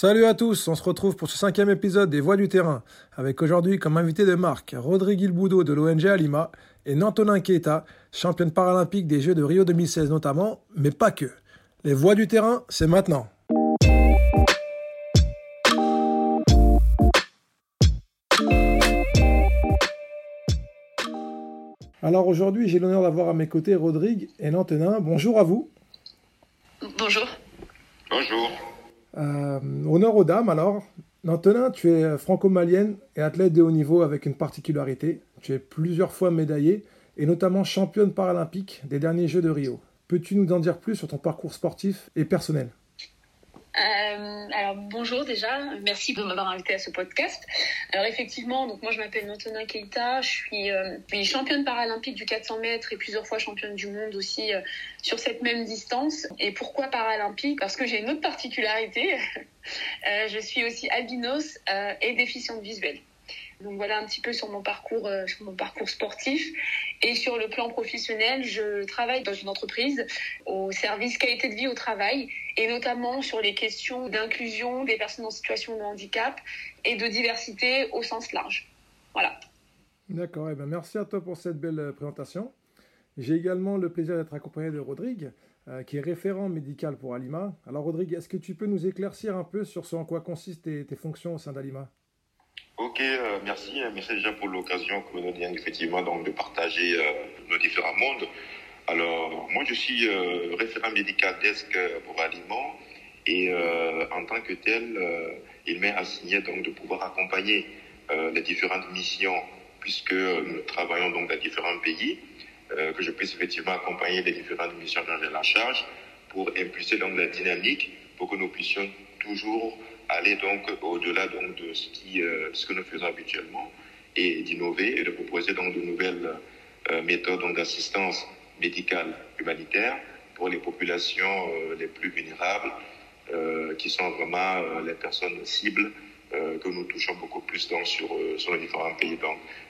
Salut à tous, on se retrouve pour ce cinquième épisode des Voix du terrain, avec aujourd'hui comme invité de marque Rodrigue Ilboudo de l'ONG Alima et Nantonin Keita, championne paralympique des Jeux de Rio 2016 notamment, mais pas que. Les Voix du terrain, c'est maintenant. Alors aujourd'hui, j'ai l'honneur d'avoir à mes côtés Rodrigue et Nantonin. Bonjour à vous. Bonjour. Bonjour. Euh, honneur aux dames alors. Nantonin, tu es franco-malienne et athlète de haut niveau avec une particularité. Tu es plusieurs fois médaillée et notamment championne paralympique des derniers Jeux de Rio. Peux-tu nous en dire plus sur ton parcours sportif et personnel? Euh, alors bonjour déjà, merci de m'avoir invité à ce podcast. Alors effectivement, donc moi je m'appelle Antonin Keita, je suis, euh, championne paralympique du 400 mètres et plusieurs fois championne du monde aussi euh, sur cette même distance. Et pourquoi paralympique? Parce que j'ai une autre particularité, je suis aussi albinos et déficiente visuelle. Donc voilà un petit peu sur mon parcours, euh, sur mon parcours sportif. Et sur le plan professionnel, je travaille dans une entreprise au service qualité de vie au travail et notamment sur les questions d'inclusion des personnes en situation de handicap et de diversité au sens large. Voilà. D'accord, et eh ben merci à toi pour cette belle euh, présentation. J'ai également le plaisir d'être accompagné de Rodrigue, euh, qui est référent médical pour Alima. Alors Rodrigue, est-ce que tu peux nous éclaircir un peu sur ce en quoi consistent tes fonctions au sein d'Alima? Ok, euh, merci. Merci déjà pour l'occasion que vous nous donnez effectivement donc, de partager euh, nos différents mondes. Alors, moi, je suis euh, référent médical desk pour Aliments et en tant que tel, il m'est assigné donc de pouvoir accompagner les différentes missions puisque nous travaillons donc dans différents pays, que je puisse effectivement accompagner les différentes missions dont j'ai la charge pour impulser donc la dynamique pour que nous puissions toujours aller donc au-delà donc de ce, qui, euh, ce que nous faisons habituellement et d'innover et de proposer donc de nouvelles euh, méthodes d'assistance médicale humanitaire pour les populations euh, les plus vulnérables, qui sont vraiment les personnes cibles que nous touchons beaucoup plus donc, sur, sur les différents pays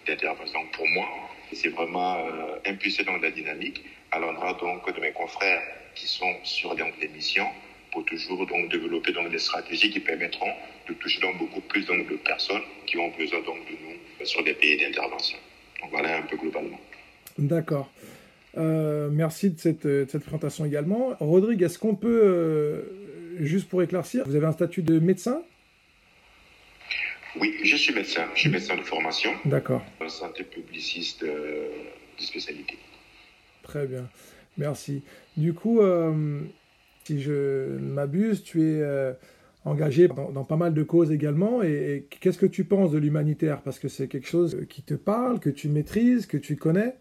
d'intervention. Pour moi, c'est vraiment impulser dans la dynamique à l'endroit donc de mes confrères qui sont sur donc, les missions pour toujours donc développer donc des stratégies qui permettront de toucher donc beaucoup plus donc de personnes qui ont besoin donc de nous sur des pays d'intervention. Donc voilà un peu globalement. D'accord. Euh, merci de cette, de cette, présentation également. Rodrigue, est-ce qu'on peut, euh, juste pour éclaircir, vous avez un statut de médecin? Oui, je suis médecin. Je suis médecin de formation. D'accord. Santé publiciste euh, de spécialité. Très bien. Merci. Du coup, si je m'abuse, tu es euh, engagé dans, pas mal de causes également. Et, qu'est-ce que tu penses de l'humanitaire? Parce que c'est quelque chose qui te parle, que tu maîtrises, que tu connais?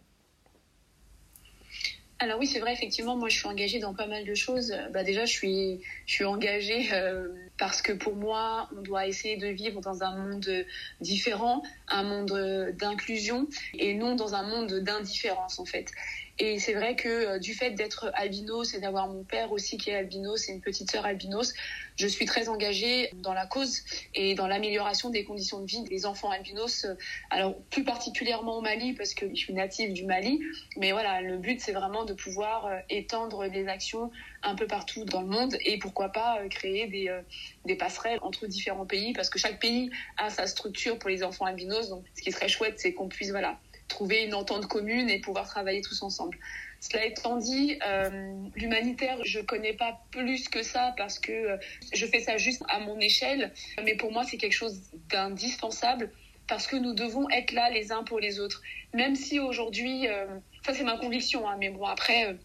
Alors oui, c'est vrai, effectivement, moi je suis engagée dans pas mal de choses. Bah, déjà, je suis, je engagée euh, parce que pour moi, on doit essayer de vivre dans un monde différent, un monde d'inclusion et non dans un monde d'indifférence en fait. Et c'est vrai que euh, du fait d'être albinos et d'avoir mon père aussi qui est albinos et une petite sœur albinos, je suis très engagée dans la cause et dans l'amélioration des conditions de vie des enfants albinos. Alors plus particulièrement au Mali parce que je suis native du Mali, mais voilà, le but c'est vraiment de pouvoir euh, étendre les actions un peu partout dans le monde et pourquoi pas euh, créer des, des passerelles entre différents pays parce que chaque pays a sa structure pour les enfants albinos. Donc ce qui serait chouette c'est qu'on puisse voilà trouver une entente commune et pouvoir travailler tous ensemble. Cela étant dit, euh, l'humanitaire, je connais pas plus que ça parce que euh, je fais ça juste à mon échelle, mais pour moi c'est quelque chose d'indispensable parce que nous devons être là les uns pour les autres. Même si aujourd'hui, euh, ça c'est ma conviction, hein, mais bon après,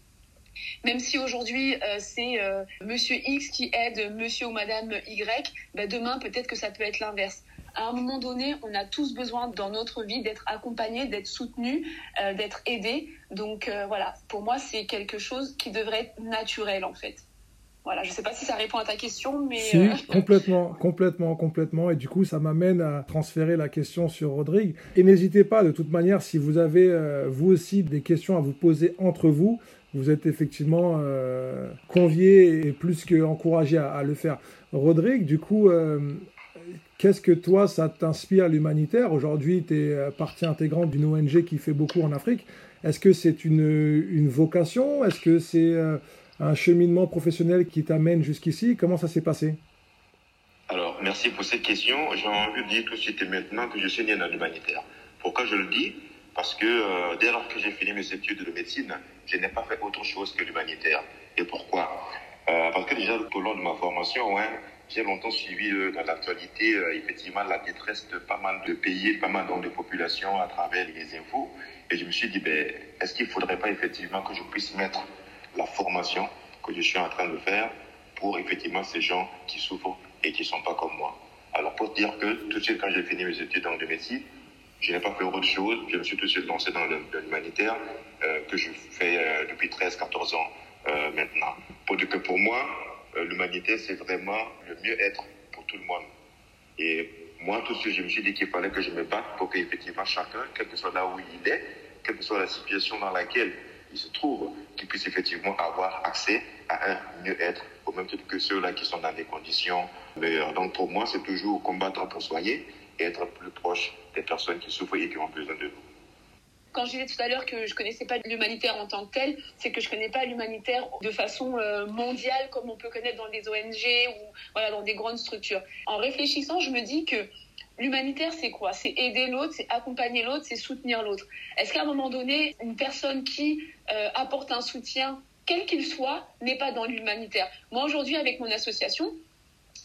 même si aujourd'hui c'est Monsieur X qui aide Monsieur ou Madame Y, bah, demain peut-être que ça peut être l'inverse à un moment donné, on a tous besoin dans notre vie d'être accompagnés, d'être soutenus, euh, d'être aidés. Donc euh, voilà, pour moi, c'est quelque chose qui devrait être naturel en fait. Voilà, je ne sais pas si ça répond à ta question, mais... Si, euh, complètement, complètement, complètement. Et du coup, ça m'amène à transférer la question sur Rodrigue. Et n'hésitez pas, de toute manière, si vous avez, vous aussi, des questions à vous poser entre vous, vous êtes effectivement conviés et plus qu'encouragés à, à, le faire. Rodrigue, du coup, Qu'est-ce que toi, ça t'inspire l'humanitaire Aujourd'hui, tu es euh, partie intégrante d'une ONG qui fait beaucoup en Afrique. Est-ce que c'est une, une, vocation Est-ce que c'est euh, un cheminement professionnel qui t'amène jusqu'ici? Comment ça s'est passé? Alors, merci pour cette question. J'ai envie de dire tout de suite et maintenant que je suis né dans l'humanitaire. Pourquoi je le dis? Parce que euh, dès lors que j'ai fini mes études de médecine, je n'ai pas fait autre chose que l'humanitaire. Et pourquoi? Parce que déjà, tout au long de ma formation, ouais, j'ai longtemps suivi euh, dans l'actualité, euh, effectivement, la détresse de pas mal de pays, pas mal de populations à travers les infos. Et je me suis dit, ben, est-ce qu'il ne faudrait pas effectivement que je puisse mettre la formation que je suis en train de faire pour effectivement ces gens qui souffrent et qui ne sont pas comme moi? Alors pour dire que tout de suite quand j'ai fini mes études en médecine, je n'ai pas fait autre chose, je me suis tout de suite lancé dans l'humanitaire euh, que je fais depuis 13-14 ans maintenant. Pour dire que pour moi, l'humanité c'est vraiment le mieux-être pour tout le monde. Et moi tout de suite je me suis dit qu'il fallait que je me batte pour qu'effectivement chacun, quel que soit là où il est, quelle que soit la situation dans laquelle il se trouve, qu'il puisse effectivement avoir accès à un mieux-être, au même titre que ceux-là qui sont dans des conditions meilleures. Donc pour moi, c'est toujours combattre pour soigner et être plus proche des personnes qui souffrent et qui ont besoin de nous. Quand je disais tout à l'heure que je connaissais pas l'humanitaire en tant que tel, c'est que je connais pas l'humanitaire de façon euh, mondiale comme on peut connaître dans des ONG ou voilà dans des grandes structures. En réfléchissant, je me dis que L'humanitaire, c'est quoi? C'est aider l'autre, c'est accompagner l'autre, c'est soutenir l'autre. Est-ce qu'à un moment donné, une personne qui euh, apporte un soutien, quel qu'il soit, n'est pas dans l'humanitaire? Moi, aujourd'hui, avec mon association,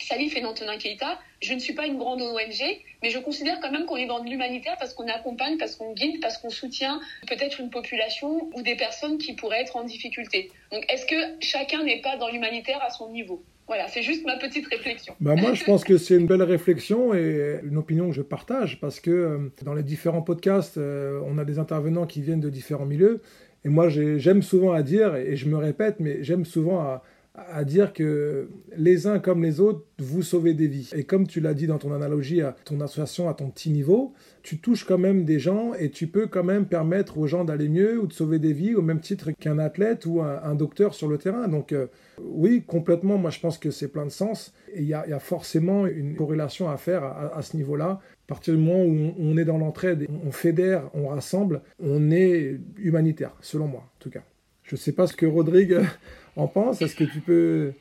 Salif et Nantonin Keita, je ne suis pas une grande ONG, mais je considère quand même qu'on est dans de l'humanitaire parce qu'on accompagne, parce qu'on guide, parce qu'on soutient peut-être une population ou des personnes qui pourraient être en difficulté. Donc, est-ce que chacun n'est pas dans l'humanitaire à son niveau? Voilà, c'est juste ma petite réflexion. Bah moi, je pense que c'est une belle réflexion et une opinion que je partage parce que euh, dans les différents podcasts, euh, on a des intervenants qui viennent de différents milieux. Et moi, j'aime souvent à dire, et je me répète, mais j'aime souvent à, à dire que les uns comme les autres, vous sauvez des vies. Et comme tu l'as dit dans ton analogie à ton association à ton petit niveau, tu touches quand même des gens et tu peux quand même permettre aux gens d'aller mieux ou de sauver des vies au même titre qu'un athlète ou un, docteur sur le terrain. Donc euh, oui, complètement, moi je pense que c'est plein de sens et il y, a forcément une corrélation à faire à, ce niveau-là. À partir du moment où on, est dans l'entraide, on fédère, on rassemble, on est humanitaire, selon moi en tout cas. Je ne sais pas ce que Rodrigue en pense. Est-ce que tu peux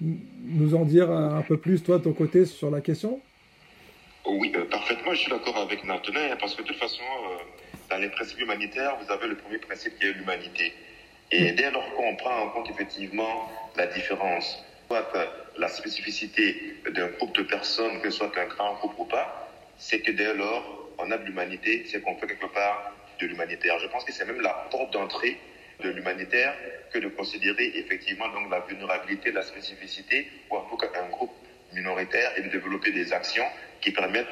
nous en dire un peu plus, toi, de ton côté, sur la question? Oui, euh, parfaitement. Je suis d'accord avec Nathalie, hein, parce que de toute façon, euh, dans les principes humanitaires, vous avez le premier principe qui est l'humanité. Et mm. dès lors qu'on prend en compte effectivement la différence, soit la spécificité d'un groupe de personnes, que ce soit un grand groupe ou pas, c'est que dès lors, on a de l'humanité, c'est qu'on fait quelque part de l'humanitaire. Je pense que c'est même la porte d'entrée de l'humanitaire que de considérer effectivement donc la vulnérabilité, la spécificité, ou en tout cas un groupe minoritaire et de développer des actions qui permettent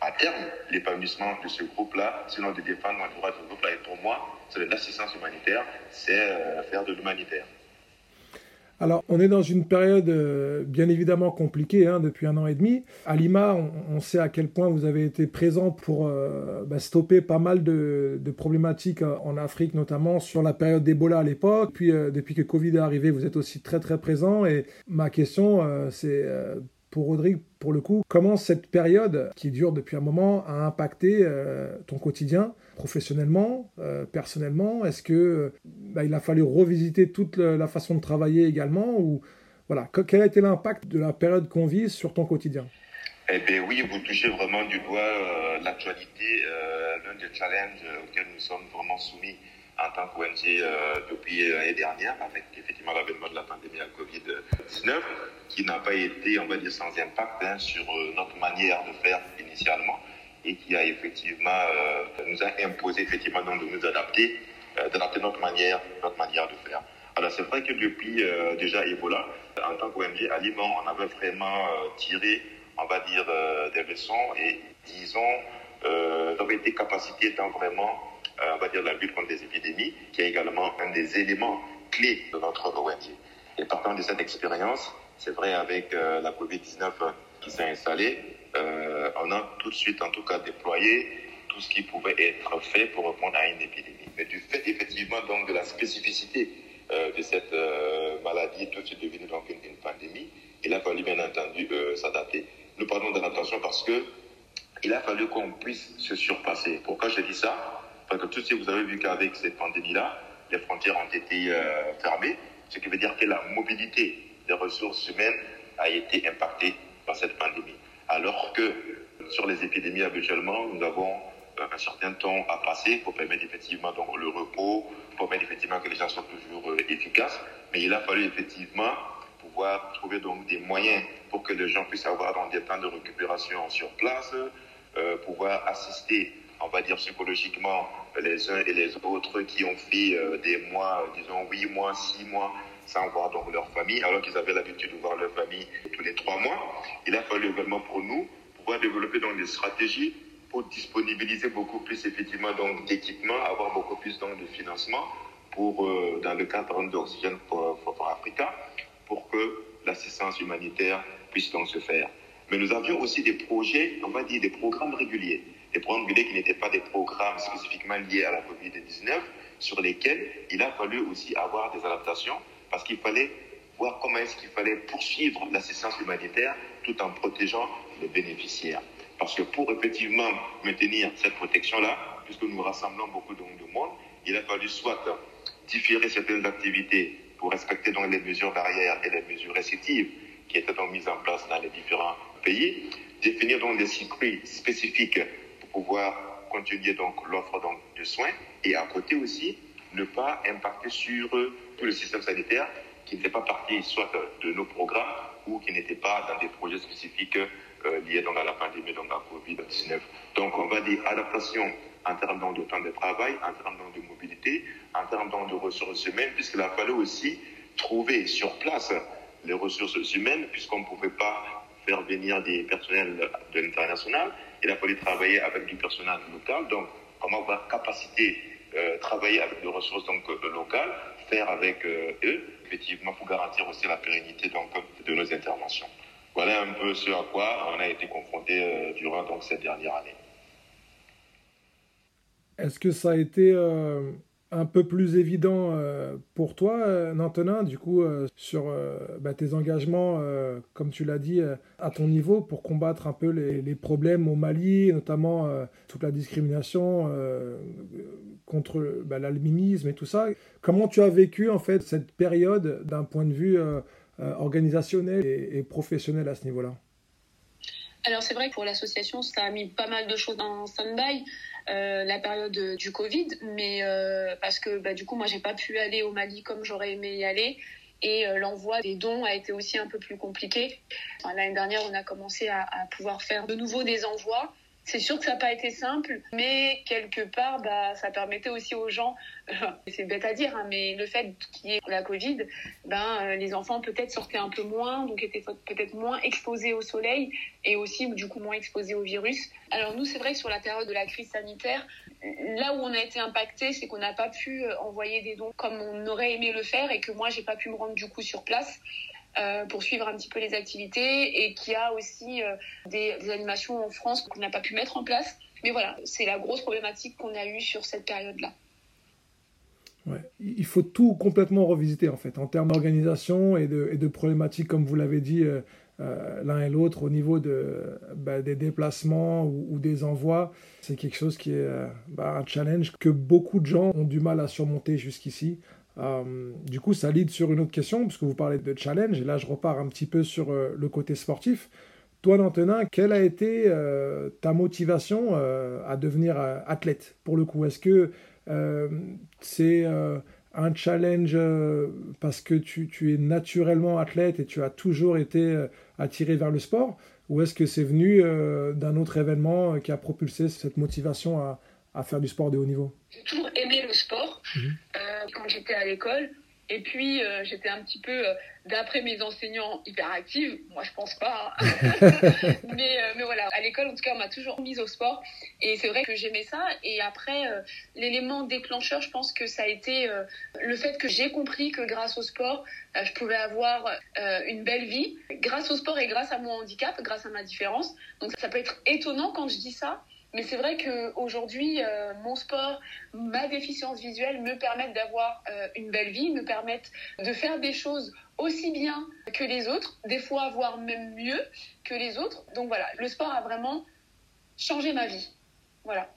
à terme l'épanouissement de ce groupe-là, sinon de défendre le droit de ce groupe-là. Et pour moi, c'est l'assistance humanitaire, c'est euh, faire de l'humanitaire. Alors, on est dans une période euh, bien évidemment compliquée hein, depuis un an et demi. À Lima, on, sait à quel point vous avez été présent pour euh, bah, stopper pas mal de, problématiques euh, en Afrique, notamment sur la période d'Ebola à l'époque. Puis, depuis que Covid est arrivé, vous êtes aussi très très présent. Et ma question, c'est pour Rodrigue, pour le coup, comment cette période qui dure depuis un moment a impacté ton quotidien professionnellement, euh, personnellement Est-ce que bah, il a fallu revisiter toute la façon de travailler également ou voilà quel a été l'impact de la période qu'on vit sur ton quotidien? Eh bien oui, vous touchez vraiment du doigt euh, l'actualité, euh, l'un des challenges auxquels nous sommes vraiment soumis en tant qu'ONG depuis l'année dernière, avec effectivement l'avènement de la pandémie à Covid-19, qui n'a pas été, on va dire, sans impact hein, sur notre manière de faire initialement et qui a effectivement euh, nous a imposé effectivement de nous adapter, euh, d'adapter notre manière, notre manière de faire. Alors c'est vrai que depuis euh, déjà Ebola, en tant qu'ONG Aliment, on avait vraiment tiré, on va dire, des leçons et disons, euh, été capacité étant vraiment, on va dire, la lutte contre les épidémies, qui est également un des éléments clés de notre ONG. Et partant de cette expérience, c'est vrai avec la Covid-19 qui s'est installée, euh, on a tout de suite, en tout cas, déployé tout ce qui pouvait être fait pour répondre à une épidémie. Mais du fait, effectivement, donc, de la spécificité euh, de cette euh, maladie, tout de suite devenue donc une, pandémie, il a fallu, bien entendu, s'adapter. Nous parlons de l'attention parce que il a fallu qu'on puisse se surpasser. Pourquoi je dis ça? Parce que tout de suite, vous avez vu qu'avec cette pandémie-là, les frontières ont été fermées, ce qui veut dire que la mobilité des ressources humaines a été impactée par cette pandémie. Alors que sur les épidémies habituellement, nous avons un certain temps à passer pour permettre effectivement donc, le repos, pour permettre effectivement que les gens soient toujours efficaces. Mais il a fallu effectivement pouvoir trouver donc des moyens pour que les gens puissent avoir donc, des temps de récupération sur place, euh, pouvoir assister, on va dire psychologiquement, les uns et les autres qui ont fait euh, des mois, disons huit mois, six mois, sans voir donc leur famille, alors qu'ils avaient l'habitude de voir leur famille tous les trois mois. Il a fallu également pour nous pouvoir développer donc des stratégies pour disponibiliser beaucoup plus effectivement donc d'équipements, avoir beaucoup plus donc de financement pour euh, dans le cadre d'Oxygène pour, pour, Africa, pour que l'assistance humanitaire puisse donc se faire. Mais nous avions aussi des projets, on va dire des programmes réguliers. Des programmes réguliers qui n'étaient pas des programmes spécifiquement liés à la COVID-19, sur lesquels il a fallu aussi avoir des adaptations, parce qu'il fallait voir comment est-ce qu'il fallait poursuivre l'assistance humanitaire tout en protégeant les bénéficiaires. Parce que pour effectivement maintenir cette protection-là, puisque nous rassemblons beaucoup de monde, il a fallu soit différer certaines activités pour respecter donc les mesures barrières et les mesures restrictives qui étaient donc mises en place dans les différents pays, définir donc des circuits spécifiques pour pouvoir continuer donc l'offre donc de soins et à côté aussi ne pas impacter sur tout le système sanitaire qui n'était pas partie soit de nos programmes ou qui n'était pas dans des projets spécifiques euh, liés à la pandémie donc à Covid-19. Donc on va dire adaptation en termes de temps de travail, en termes de mobilité, en termes de ressources humaines, puisqu'il a fallu aussi trouver sur place les ressources humaines, puisqu'on ne pouvait pas faire venir des personnels de l'international. Il a fallu travailler avec du personnel local. Donc, comment avoir capacité euh, travailler avec des ressources donc euh, locales, avec euh, eux, effectivement, pour garantir aussi la pérennité de nos interventions. Voilà un peu ce à quoi on a été confronté euh, durant donc cette dernière année. Est-ce que ça a été euh, un peu plus évident pour toi, euh, Nantenin, du coup, sur bah, tes engagements, comme tu l'as dit, à ton niveau, pour combattre un peu les, problèmes au Mali, notamment toute la discrimination contre bah, l'albinisme et tout ça. Comment tu as vécu, en fait, cette période d'un point de vue euh, euh, organisationnel et, professionnel à ce niveau-là? Alors c'est vrai que pour l'association, ça a mis pas mal de choses en stand-by, euh, la période du Covid, mais parce que bah, du coup moi j'ai pas pu aller au Mali comme j'aurais aimé y aller. Et l'envoi des dons a été aussi un peu plus compliqué. L'année dernière, on a commencé à pouvoir faire de nouveau des envois. C'est sûr que ça n'a pas été simple, mais quelque part, bah, ça permettait aussi aux gens, c'est bête à dire, hein, mais le fait qu'il y ait la Covid, ben, euh, les enfants peut-être sortaient un peu moins, donc étaient peut-être moins exposés au soleil et aussi du coup moins exposés au virus. Alors nous, c'est vrai que sur la période de la crise sanitaire, là où on a été impacté, c'est qu'on n'a pas pu euh, envoyer des dons comme on aurait aimé le faire et que moi, j'ai pas pu me rendre du coup sur place. Euh, pour suivre un petit peu les activités et qu'il y a aussi euh, des, animations en France qu'on n'a pas pu mettre en place. Mais voilà, c'est la grosse problématique qu'on a eue sur cette période-là. Ouais. Il faut tout complètement revisiter en fait, en termes d'organisation et de, problématiques, comme vous l'avez dit euh, euh l'un et l'autre, au niveau de, bah, des déplacements ou, ou, des envois. C'est quelque chose qui est bah, un challenge que beaucoup de gens ont du mal à surmonter jusqu'ici. Euh, du coup, ça lead sur une autre question, puisque vous parlez de challenge, et là je repars un petit peu sur euh, le côté sportif. Toi, Nantenin, quelle a été euh, ta motivation à devenir athlète Pour le coup, est-ce que c'est un challenge parce que tu, tu, es naturellement athlète et tu as toujours été attiré vers le sport? Ou est-ce que c'est venu d'un autre événement qui a propulsé cette motivation à, à faire du sport de haut niveau? J'ai toujours aimé le sport mmh. Quand j'étais à l'école. Et puis, euh, j'étais un petit peu, euh, d'après mes enseignants, hyperactive. Moi, je pense pas. Hein. mais, euh, mais voilà, à l'école, en tout cas, on m'a toujours mise au sport. Et c'est vrai que j'aimais ça. Et après, l'élément déclencheur, je pense que ça a été le fait que j'ai compris que grâce au sport, je pouvais avoir une belle vie. Grâce au sport et grâce à mon handicap, grâce à ma différence. Donc, ça peut être étonnant quand je dis ça. Mais c'est vrai qu'aujourd'hui, euh, mon sport, ma déficience visuelle me permettent d'avoir euh, une belle vie, me permettent de faire des choses aussi bien que les autres, des fois voire même mieux que les autres. Donc voilà, le sport a vraiment changé ma vie. Voilà.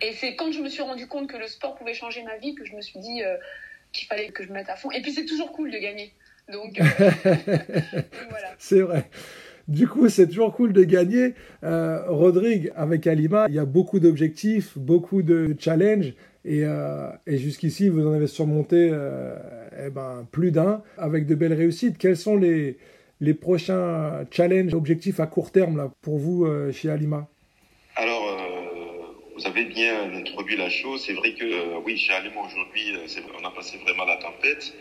Et c'est quand je me suis rendu compte que le sport pouvait changer ma vie que je me suis dit euh, qu'il fallait que je me mette à fond. Et puis c'est toujours cool de gagner. Donc, donc voilà. C'est vrai. Du coup, c'est toujours cool de gagner. Euh, Rodrigue, avec Alima, il y a beaucoup d'objectifs, beaucoup de challenges. Et, euh, et jusqu'ici, vous en avez surmonté euh, eh ben, plus d'un avec de belles réussites. Quels sont les, les prochains challenges, objectifs à court terme là, pour vous chez Alima Alors, vous avez bien introduit la chose. C'est vrai que oui, chez Alima aujourd'hui, on a passé vraiment la tempête.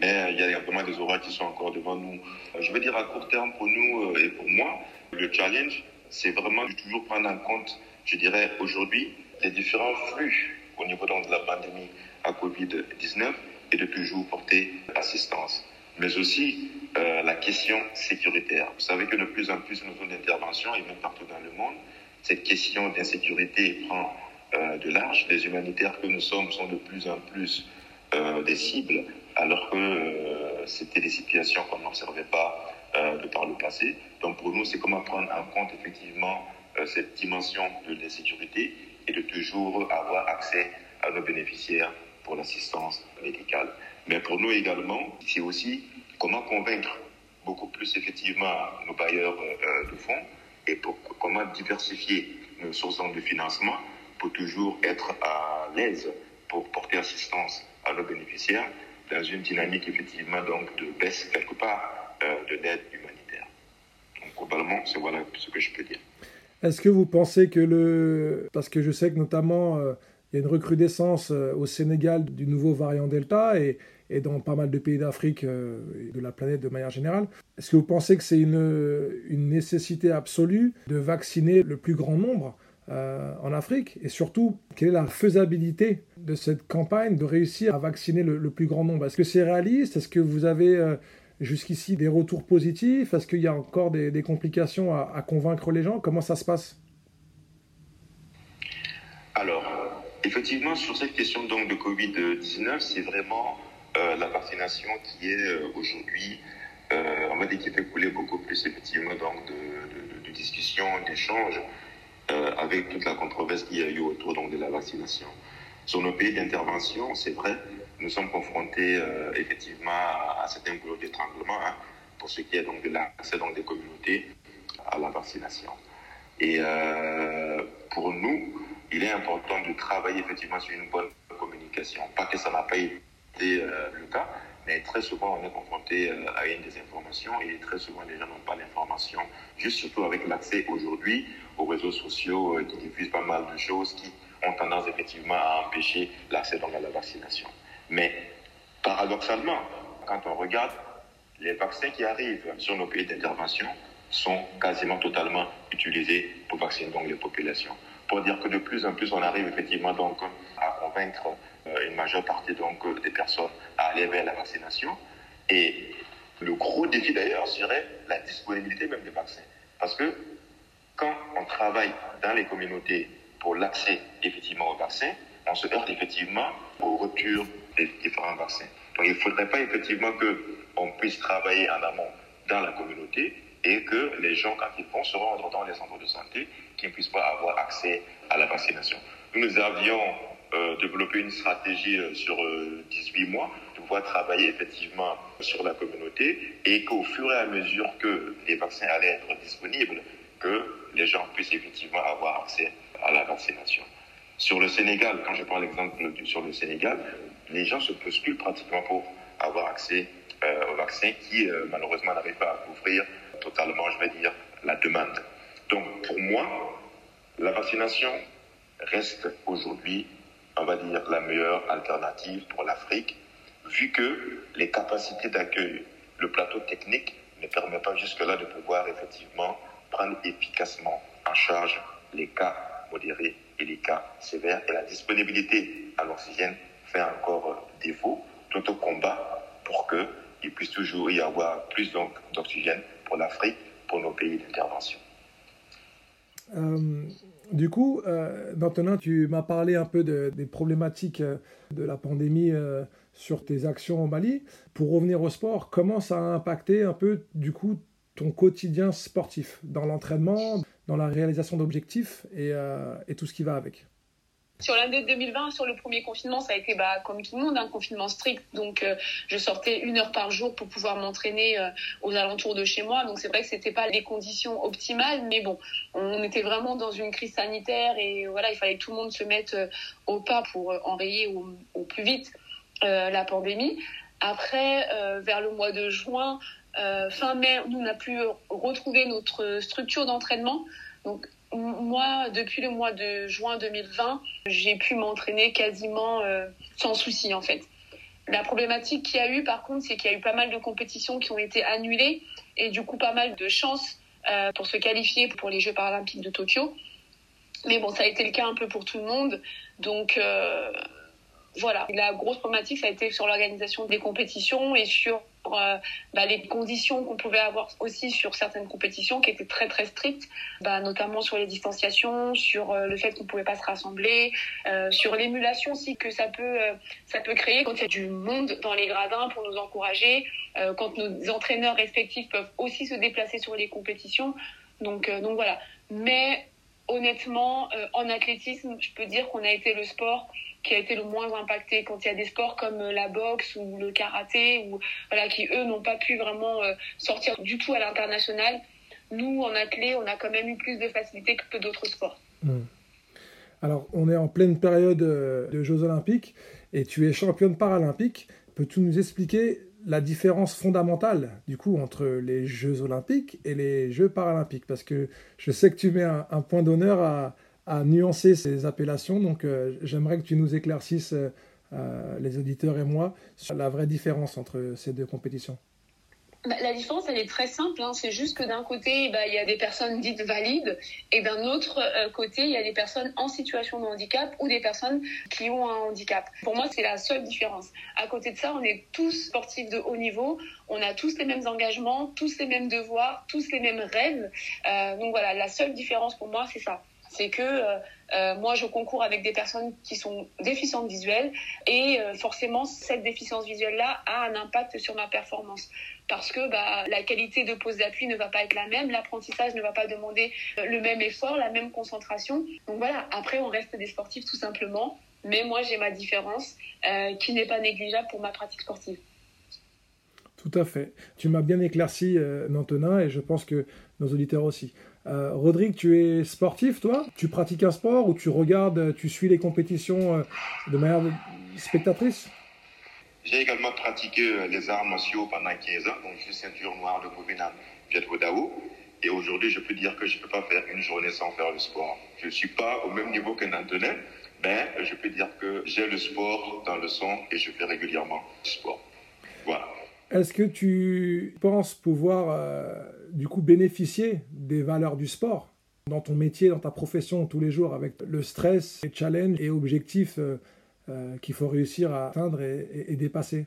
Mais il y a vraiment des orages qui sont encore devant nous. Je veux dire à court terme pour nous et pour moi, le challenge, c'est vraiment de toujours prendre en compte, je dirais aujourd'hui, les différents flux au niveau de la pandémie à Covid-19 et de toujours porter assistance. Mais aussi euh, la question sécuritaire. Vous savez que de plus en plus nos zones d'intervention et même partout dans le monde, cette question d'insécurité prend euh, de large. Les humanitaires que nous sommes sont de plus en plus euh, des cibles, alors que euh, c'était des situations qu'on n'observait pas euh, de par le passé. Donc pour nous, c'est comment prendre en compte effectivement euh, cette dimension de l'insécurité et de toujours avoir accès à nos bénéficiaires pour l'assistance médicale. Mais pour nous également, c'est aussi comment convaincre beaucoup plus effectivement nos bailleurs de fonds et pour, comment diversifier nos sources de financement pour toujours être à l'aise pour porter assistance à nos bénéficiaires dans une dynamique effectivement donc de baisse quelque part euh, de l'aide humanitaire. Donc globalement, c'est voilà ce que je peux dire. Est-ce que vous pensez que le... Parce que je sais que notamment, euh, il y a une recrudescence euh, au Sénégal du nouveau variant Delta et, et dans pas mal de pays d'Afrique euh, et de la planète de manière générale. Est-ce que vous pensez que c'est une, une, nécessité absolue de vacciner le plus grand nombre? Euh, en Afrique Et surtout, quelle est la faisabilité de cette campagne de réussir à vacciner le, plus grand nombre? Est-ce que c'est réaliste? Est-ce que vous avez euh, jusqu'ici des retours positifs? Est-ce qu'il y a encore des, complications à, convaincre les gens? Comment ça se passe? Alors, effectivement, sur cette question donc de Covid-19, c'est vraiment euh, la vaccination qui est euh, aujourd'hui, on va dire, qui fait couler beaucoup plus effectivement donc de, de discussions, d'échanges avec toute la controverse qu'il y a eu autour donc de la vaccination. Sur nos pays d'intervention, c'est vrai, nous sommes confrontés effectivement à, certains goulots d'étranglement hein, pour ce qui est donc de l'accès des communautés à la vaccination. Et pour nous, il est important de travailler effectivement sur une bonne communication. Pas que ça n'a pas été euh, le cas, mais très souvent on est confronté euh, à une désinformation et très souvent les gens n'ont pas l'information, juste surtout avec l'accès aujourd'hui aux réseaux sociaux euh, qui diffusent pas mal de choses qui ont tendance effectivement à empêcher l'accès à la vaccination. Mais paradoxalement, quand on regarde les vaccins qui arrivent sur nos pays d'intervention sont quasiment totalement utilisés pour vacciner donc les populations. Pour dire que de plus en plus on arrive effectivement donc à convaincre une majeure partie donc des personnes à aller vers la vaccination. Et le gros défi d'ailleurs serait la disponibilité même des vaccins. Parce que quand on travaille dans les communautés pour l'accès effectivement aux vaccins, on se heurte effectivement aux ruptures des différents vaccins. Donc il ne faudrait pas effectivement qu'on puisse travailler en amont dans la communauté et que les gens, quand ils vont se rendre dans les centres de santé, qu'ils ne puissent pas avoir accès à la vaccination. Nous, nous avions euh, développer une stratégie euh, sur euh, 18 mois, de pouvoir travailler effectivement sur la communauté et qu'au fur et à mesure que les vaccins allaient être disponibles, que les gens puissent effectivement avoir accès à la vaccination. Sur le Sénégal, quand je prends l'exemple sur le Sénégal, les gens se postulent pratiquement pour avoir accès euh, au vaccin qui euh, malheureusement n'arrive pas à couvrir totalement, je vais dire, la demande. Donc pour moi, la vaccination reste aujourd'hui on va dire, la meilleure alternative pour l'Afrique, vu que les capacités d'accueil, le plateau technique ne permet pas jusque-là de pouvoir effectivement prendre efficacement en charge les cas modérés et les cas sévères. Et la disponibilité à l'oxygène fait encore défaut. Tout au combat pour qu'il puisse toujours y avoir plus d'oxygène pour l'Afrique, pour nos pays d'intervention. Euh, du coup, euh, maintenant, tu m'as parlé un peu de, des problématiques euh, de la pandémie euh, sur tes actions au Mali. Pour revenir au sport, comment ça a impacté un peu, du coup, ton quotidien sportif, dans l'entraînement, dans la réalisation d'objectifs et, euh, tout ce qui va avec Sur l'année 2020, sur le premier confinement, ça a été bah, comme tout le monde, un confinement strict. Donc, euh, je sortais une heure par jour pour pouvoir m'entraîner euh, aux alentours de chez moi. Donc, c'est vrai que c'était pas les conditions optimales, mais bon, on était vraiment dans une crise sanitaire et voilà, il fallait que tout le monde se mette au pas pour enrayer au, plus vite la pandémie. Après, vers le mois de juin, fin mai, nous on a pu retrouver notre structure d'entraînement. Donc moi, depuis le mois de juin 2020, j'ai pu m'entraîner quasiment euh, sans souci en fait. La problématique qu'il y a eu par contre, c'est qu'il y a eu pas mal de compétitions qui ont été annulées et du coup pas mal de chances euh, pour se qualifier pour les Jeux paralympiques de Tokyo. Mais bon, ça a été le cas un peu pour tout le monde. Donc euh, voilà, la grosse problématique, ça a été sur l'organisation des compétitions et sur euh, bah, les conditions qu'on pouvait avoir aussi sur certaines compétitions qui étaient très très strictes, bah, notamment sur les distanciations, sur euh, le fait qu'on ne pouvait pas se rassembler, euh, sur l'émulation aussi que ça peut ça peut créer quand il y a du monde dans les gradins pour nous encourager, quand nos entraîneurs respectifs peuvent aussi se déplacer sur les compétitions. Donc donc voilà. Mais honnêtement, en athlétisme, je peux dire qu'on a été le sport qui a été le moins impacté. Quand il y a des sports comme euh, la boxe ou le karaté ou voilà qui eux n'ont pas pu vraiment euh, sortir du tout à l'international nous en athlète on a quand même eu plus de facilité que d'autres sports. Hmm. alors on est en pleine période euh, de Jeux olympiques et tu es championne paralympique. Peux-tu nous expliquer la différence fondamentale du coup entre les Jeux olympiques et les Jeux paralympiques parce que je sais que tu mets un point d'honneur à, nuancer ces appellations. Donc euh, j'aimerais que tu nous éclaircisses, euh, euh, les auditeurs et moi, sur la vraie différence entre ces deux compétitions. Bah, la différence, elle est très simple. Hein. C'est juste que d'un côté, bah, il y a des personnes dites valides, et d'un autre côté, il y a des personnes en situation de handicap ou des personnes qui ont un handicap. Pour moi, c'est la seule différence. À côté de ça, on est tous sportifs de haut niveau. On a tous les mêmes engagements, tous les mêmes devoirs, tous les mêmes rêves. donc voilà, la seule différence pour moi, c'est ça c'est que euh, euh, moi, je concours avec des personnes qui sont déficientes visuelles et euh, forcément, cette déficience visuelle-là a un impact sur ma performance parce que bah, la qualité de pose d'appui ne va pas être la même, l'apprentissage ne va pas demander le même effort, la même concentration. Donc voilà, après, on reste des sportifs tout simplement, mais moi, j'ai ma différence qui n'est pas négligeable pour ma pratique sportive. Tout à fait. Tu m'as bien éclairci, Nantona, et je pense que nos auditeurs aussi. Euh, Rodrigue, tu es sportif, toi? Tu pratiques un sport ou tu regardes, tu suis les compétitions euh, de manière spectatrice? J'ai également pratiqué euh, les arts martiaux pendant 15 ans, donc je suis ceinture noire de Bovina Pietro Dao. Et aujourd'hui, je peux dire que je ne peux pas faire une journée sans faire le sport. Je ne suis pas au même niveau qu'un Antonin, mais je peux dire que j'ai le sport dans le sang et je fais régulièrement le sport. Voilà. Est-ce que tu penses pouvoir euh, du coup bénéficier des valeurs du sport dans ton métier, dans ta profession tous les jours avec le stress, les challenges et objectifs euh, euh, qu'il faut réussir à atteindre et, dépasser?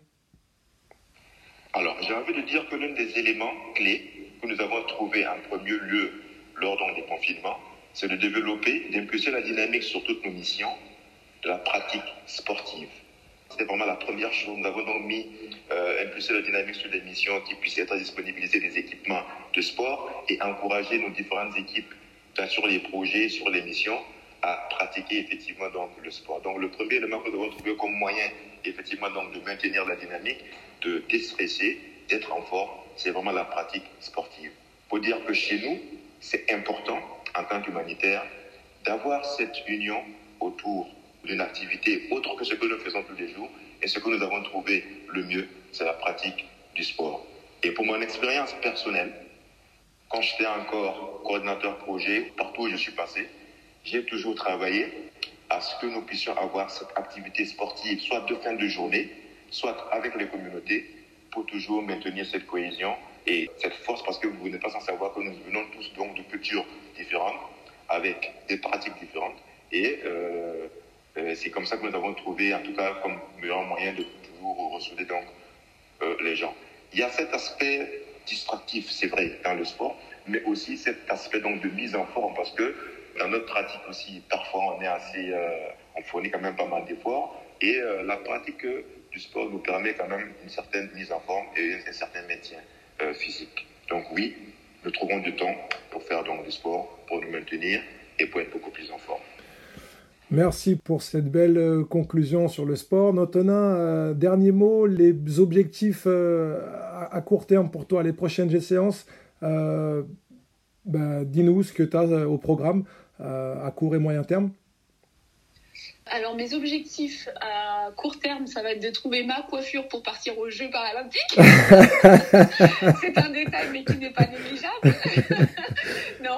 Alors j'ai envie de dire que l'un des éléments clés que nous avons trouvé en premier lieu lors des confinements, c'est de développer, d'impulser la dynamique sur toutes nos missions de la pratique sportive. C'était vraiment la première chose. Nous avons donc mis, euh, impulsé la dynamique sur des missions qui puissent être à disponibilité des équipements de sport et encourager nos différentes équipes sur les projets, sur les missions, à pratiquer effectivement donc le sport. Donc le premier élément que nous avons trouvé comme moyen effectivement donc de maintenir la dynamique, de déstresser, d'être en forme, c'est vraiment la pratique sportive. Faut dire que chez nous, c'est important en tant qu'humanitaire d'avoir cette union autour d'une activité autre que ce que nous faisons tous les jours. Et ce que nous avons trouvé le mieux, c'est la pratique du sport. Et pour mon expérience personnelle, quand j'étais encore coordinateur projet, partout où je suis passé, j'ai toujours travaillé à ce que nous puissions avoir cette activité sportive, soit de fin de journée, soit avec les communautés, pour toujours maintenir cette cohésion et cette force, parce que vous n'êtes pas sans savoir que nous venons tous donc de cultures différentes, avec des pratiques différentes. Et euh, c'est comme ça que nous avons trouvé, en tout cas, comme meilleur moyen de toujours ressouder donc euh, les gens. Il y a cet aspect distractif, c'est vrai, dans le sport, mais aussi cet aspect donc de mise en forme, parce que dans notre pratique aussi, parfois on est assez, euh, on fournit quand même pas mal d'efforts, et la pratique du sport nous permet quand même une certaine mise en forme et un certain maintien physique. Donc oui, nous trouvons du temps pour faire donc du sport, pour nous maintenir et pour être beaucoup plus en forme. Merci pour cette belle euh, conclusion sur le sport. Notonin, euh, dernier mot, les objectifs euh, à court terme pour toi, les prochaines séances. Ben, dis-nous ce que tu as au programme à court et moyen terme. Alors mes objectifs à court terme, ça va être de trouver ma coiffure pour partir aux Jeux paralympiques. C'est un détail mais qui n'est pas négligeable.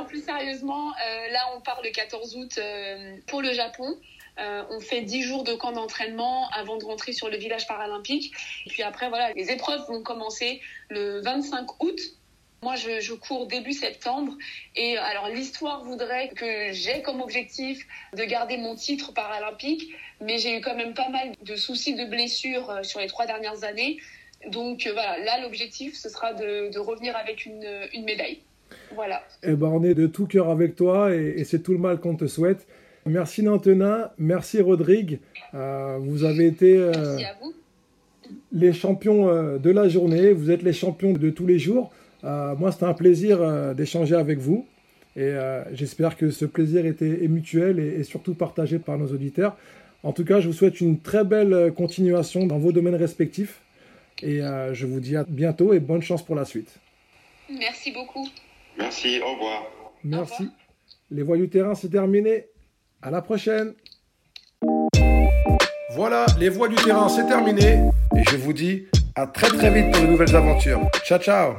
plus sérieusement, euh, là on part le 14 août euh, pour le Japon. Euh, on fait 10 jours de camp d'entraînement avant de rentrer sur le village paralympique. Et puis après, voilà, les épreuves vont commencer le 25 août moi, je, cours début septembre et alors l'histoire voudrait que j'ai comme objectif de garder mon titre paralympique, mais j'ai eu quand même pas mal de soucis de blessures sur les trois dernières années. Donc voilà, là l'objectif ce sera de, revenir avec une, médaille. Voilà. Eh ben, on est de tout cœur avec toi et, c'est tout le mal qu'on te souhaite. Merci Nantenin, merci Rodrigue. vous avez été les champions de la journée, vous êtes les champions de tous les jours. Euh, moi, c'était un plaisir euh, d'échanger avec vous. Et euh, j'espère que ce plaisir était, est mutuel et, surtout partagé par nos auditeurs. En tout cas, je vous souhaite une très belle continuation dans vos domaines respectifs. Et je vous dis à bientôt et bonne chance pour la suite. Merci beaucoup. Merci, au revoir. Merci. Les voix du terrain, c'est terminé. À la prochaine. Voilà, les voix du terrain, c'est terminé. Et je vous dis à très très vite pour de nouvelles aventures. Ciao, ciao